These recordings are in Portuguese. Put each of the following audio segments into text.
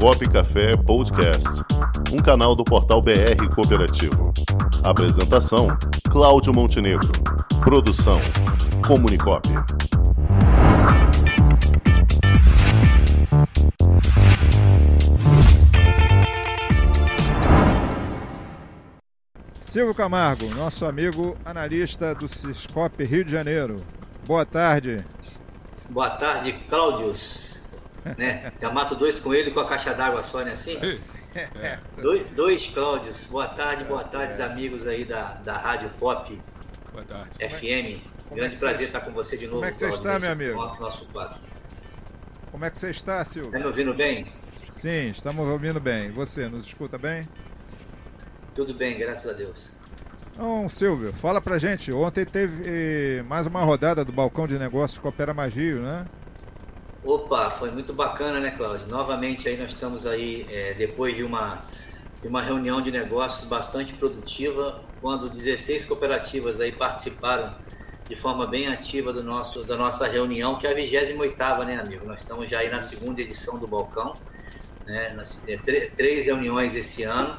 Cop Café Podcast, um canal do portal BR Cooperativo. Apresentação: Cláudio Montenegro. Produção: Comunicop. Silvio Camargo, nosso amigo analista do Ciscop Rio de Janeiro. Boa tarde. Boa tarde, Cláudios. Né? Já mato dois com ele com a caixa d'água só, né assim? É. Dois, dois Cláudios. Boa tarde, boa tarde, amigos aí da, da Rádio Pop boa tarde. FM. Como Grande é prazer você... estar com você de novo. Como é que você está, meu amigo? Nosso quadro. Como é que você está, Silvio? Está me ouvindo bem? Sim, estamos ouvindo bem. Você, nos escuta bem? Tudo bem, graças a Deus. Então, Silvio, fala pra gente. Ontem teve mais uma rodada do balcão de negócios Coopera Magio, né? Opa, foi muito bacana, né, Cláudio? Novamente aí nós estamos aí, é, depois de uma, de uma reunião de negócios bastante produtiva, quando 16 cooperativas aí participaram de forma bem ativa do nosso, da nossa reunião, que é a 28ª, né, amigo? Nós estamos já aí na segunda edição do balcão, né? Nas, é, três reuniões esse ano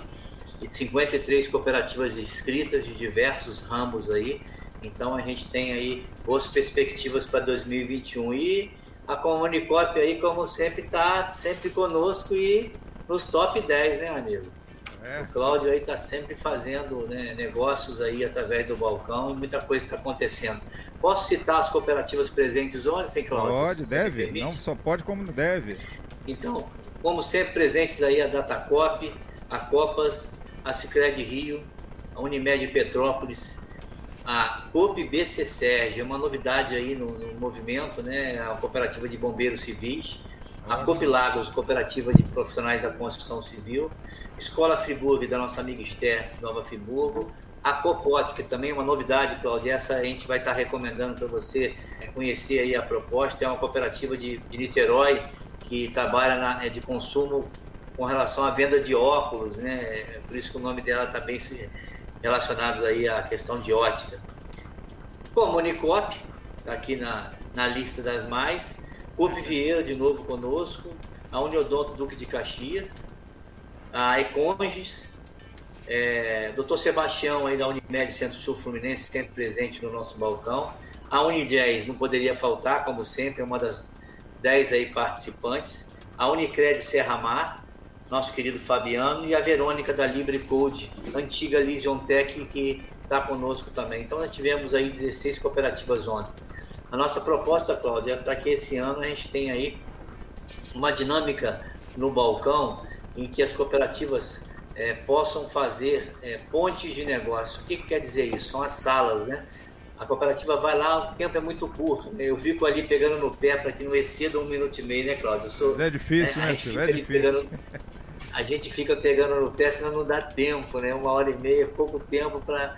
e 53 cooperativas inscritas de diversos ramos aí. Então a gente tem aí boas perspectivas para 2021 e a Comunicop aí, como sempre, está sempre conosco e nos top 10, né, amigo? É. O Cláudio aí está sempre fazendo né, negócios aí através do balcão e muita coisa está acontecendo. Posso citar as cooperativas presentes ontem, Cláudio? Pode, deve. Não só pode como deve. Então, como sempre presentes aí a Datacop, a Copas, a Cicred Rio, a Unimed Petrópolis, a COP BC Sérgio, é uma novidade aí no, no, movimento, né? A cooperativa de bombeiros civis, a COP Lagos, cooperativa de profissionais da construção civil, Escola Friburgo da nossa amiga Esther, Nova Friburgo, a Copote, que também é uma novidade, Cláudia, essa a gente vai estar recomendando para você conhecer aí a proposta, é uma cooperativa de, de Niterói que trabalha na, é de consumo com relação à venda de óculos, né? É por isso que o nome dela está bem relacionado aí à questão de ótica. Comunicop, está aqui na, na lista das mais. Up Vieira, de novo conosco. A Uniodonto Duque de Caxias. A Econges. É, Dr. Sebastião aí da Unimed Centro-Sul Fluminense, sempre presente no nosso balcão. A Uni10 não poderia faltar, como sempre, é uma das 10 aí participantes. A Unicred Serra Mar, nosso querido Fabiano, e a Verônica da Libre Code, antiga Lision Tech, que está conosco também. Então, nós tivemos aí 16 cooperativas ontem. A nossa proposta, Cláudia, é para que esse ano a gente tenha aí uma dinâmica no balcão em que as cooperativas é, possam fazer é, pontes de negócio. O que, que, quer dizer isso? São as salas, né? A cooperativa vai lá, o tempo é muito curto. Né? Eu fico ali pegando no pé para que não exceda um minuto e meio, né, Cláudio? Sou, é difícil, né, Silvio? É difícil. Pegando, a gente fica pegando no pé, senão não dá tempo, né? Uma hora e meia, pouco tempo para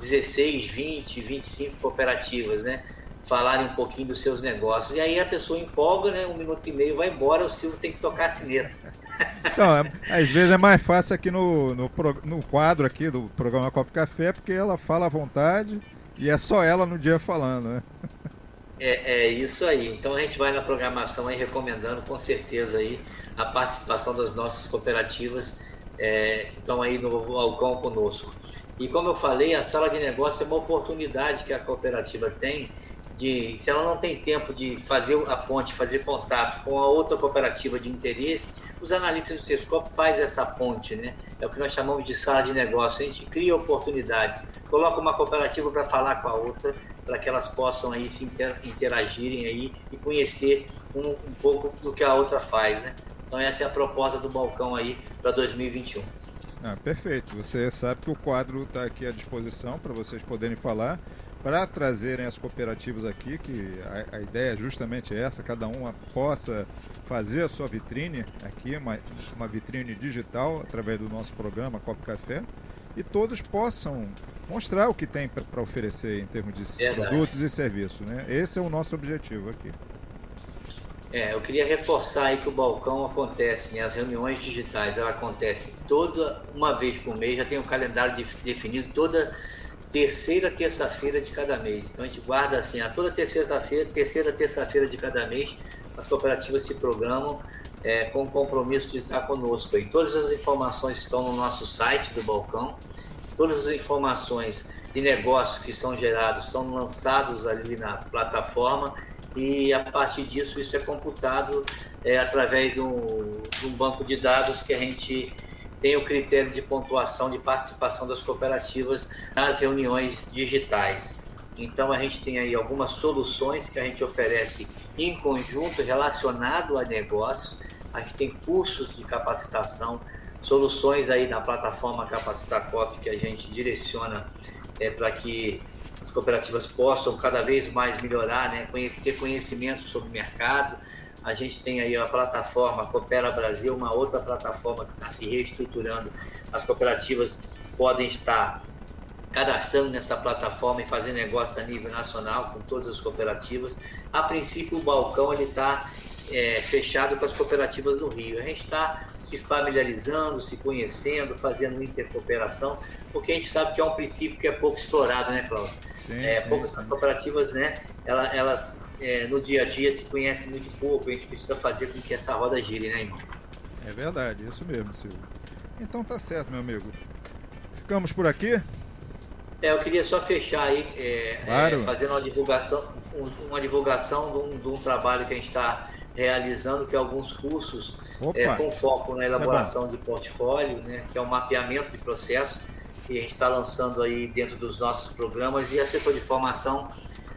16, 20, 25 cooperativas, né? Falarem um pouquinho dos seus negócios. E aí a pessoa empolga, né? Um minuto e meio vai embora, o Silvio tem que tocar a sineta. Então, é, às vezes é mais fácil aqui no, no, no quadro aqui do programa Copo Café, porque ela fala à vontade e é só ela no dia falando, né? É, é, isso aí. Então a gente vai na programação aí recomendando com certeza aí a participação das nossas cooperativas é, que estão aí no balcão conosco. E como eu falei, a sala de negócio é uma oportunidade que a cooperativa tem de, se ela não tem tempo de fazer a ponte, fazer contato com a outra cooperativa de interesse, os analistas do Sescop faz essa ponte, né? É o que nós chamamos de sala de negócio. A gente cria oportunidades, coloca uma cooperativa para falar com a outra, para que elas possam aí se interagirem aí e conhecer um, um pouco do que a outra faz, né? Então essa é a proposta do balcão aí para 2021. Ah, perfeito. Você sabe que o quadro está aqui à disposição para vocês poderem falar, para trazerem as cooperativas aqui, que a, a, ideia é justamente essa, cada uma possa fazer a sua vitrine aqui, uma, uma vitrine digital através do nosso programa Cop Café, e todos possam mostrar o que tem para oferecer em termos de Verdade. produtos e serviços. Né? Esse é o nosso objetivo aqui. É, eu queria reforçar aí que o balcão acontece, né? as reuniões digitais, ela acontece toda uma vez por mês, já tem um calendário de, definido toda terceira terça-feira de cada mês. Então a gente guarda assim, a toda terceira-feira, terceira terça-feira de cada mês, as cooperativas se programam é, com o compromisso de estar conosco. E todas as informações estão no nosso site do Balcão, todas as informações de negócios que são gerados são lançados ali na plataforma e a partir disso isso é computado é, através de um, de um banco de dados que a gente tem o critério de pontuação de participação das cooperativas nas reuniões digitais. Então a gente tem aí algumas soluções que a gente oferece em conjunto relacionado a negócios. A gente tem cursos de capacitação, soluções aí na plataforma Capacitacop que a gente direciona é, para que as cooperativas possam cada vez mais melhorar, né, ter conhecimento sobre o mercado. A gente tem aí a plataforma Coopera Brasil, uma outra plataforma que está se reestruturando. As cooperativas podem estar cadastrando nessa plataforma e fazer negócio a nível nacional com todas as cooperativas. A princípio, o balcão ele está é, fechado com as cooperativas do Rio. A gente está se familiarizando, se conhecendo, fazendo intercooperação, porque a gente sabe que é um princípio que é pouco explorado, né, Cláudio? Sim, é, sim, poucas, sim. As cooperativas, né, elas, elas é, no dia a dia se conhecem muito pouco, a gente precisa fazer com que essa roda gire, né, irmão? É verdade, isso mesmo, Silvio. Então tá certo, meu amigo. Ficamos por aqui? É, eu queria só fechar aí, é, claro. é, fazendo uma divulgação, uma divulgação de um, de um trabalho que a gente está realizando, que é alguns cursos é, com foco na é elaboração de portfólio, né, que é o mapeamento de processo, que a gente está lançando aí dentro dos nossos programas, e a setor de formação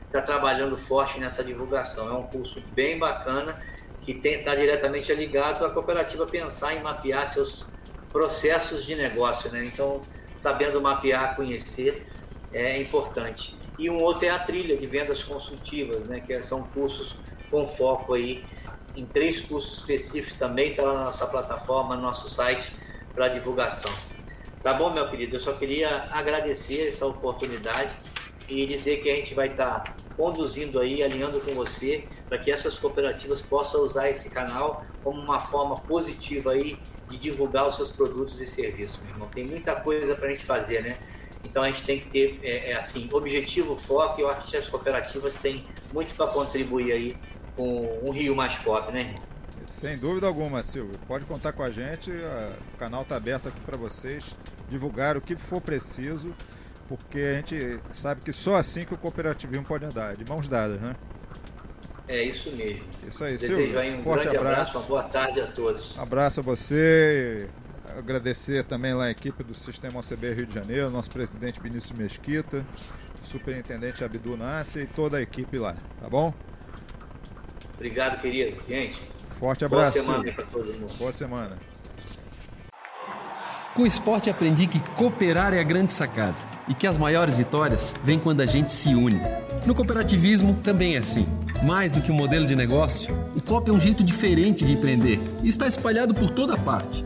está trabalhando forte nessa divulgação. É um curso bem bacana, que está diretamente ligado à cooperativa pensar em mapear seus processos de negócio. Né? Então, sabendo mapear, conhecer, é importante. E um outro é a trilha de vendas consultivas, né, que são cursos com foco aí em três cursos específicos também, está lá na nossa plataforma, no nosso site para divulgação. Tá bom, meu querido? Eu só queria agradecer essa oportunidade e dizer que a gente vai estar tá conduzindo aí, alinhando com você, para que essas cooperativas possam usar esse canal como uma forma positiva aí de divulgar os seus produtos e serviços, meu irmão. Tem muita coisa para a gente fazer, né? Então a gente tem que ter, é, é assim, objetivo, foco, e eu acho que as cooperativas têm muito para contribuir aí com um Rio mais pop, né? Sem dúvida alguma, Silvio. Pode contar com a gente, o canal está aberto aqui para vocês divulgar o que for preciso, porque a gente sabe que só assim que o cooperativismo pode andar, de mãos dadas, né? É isso mesmo. Isso aí, Desejo Silvio. Aí um forte grande abraço, abraço, uma boa tarde a todos. Abraço a você, agradecer também lá a equipe do Sistema OCB Rio de Janeiro, nosso presidente Vinícius Mesquita, superintendente Abdu Nassi e toda a equipe lá, tá bom? Obrigado, querido. Gente, forte abraço. Boa semana para todo mundo. Boa semana. Com o esporte aprendi que cooperar é a grande sacada e que as maiores vitórias vêm quando a gente se une. No cooperativismo também é assim. Mais do que um modelo de negócio, o COP é um jeito diferente de empreender e está espalhado por toda parte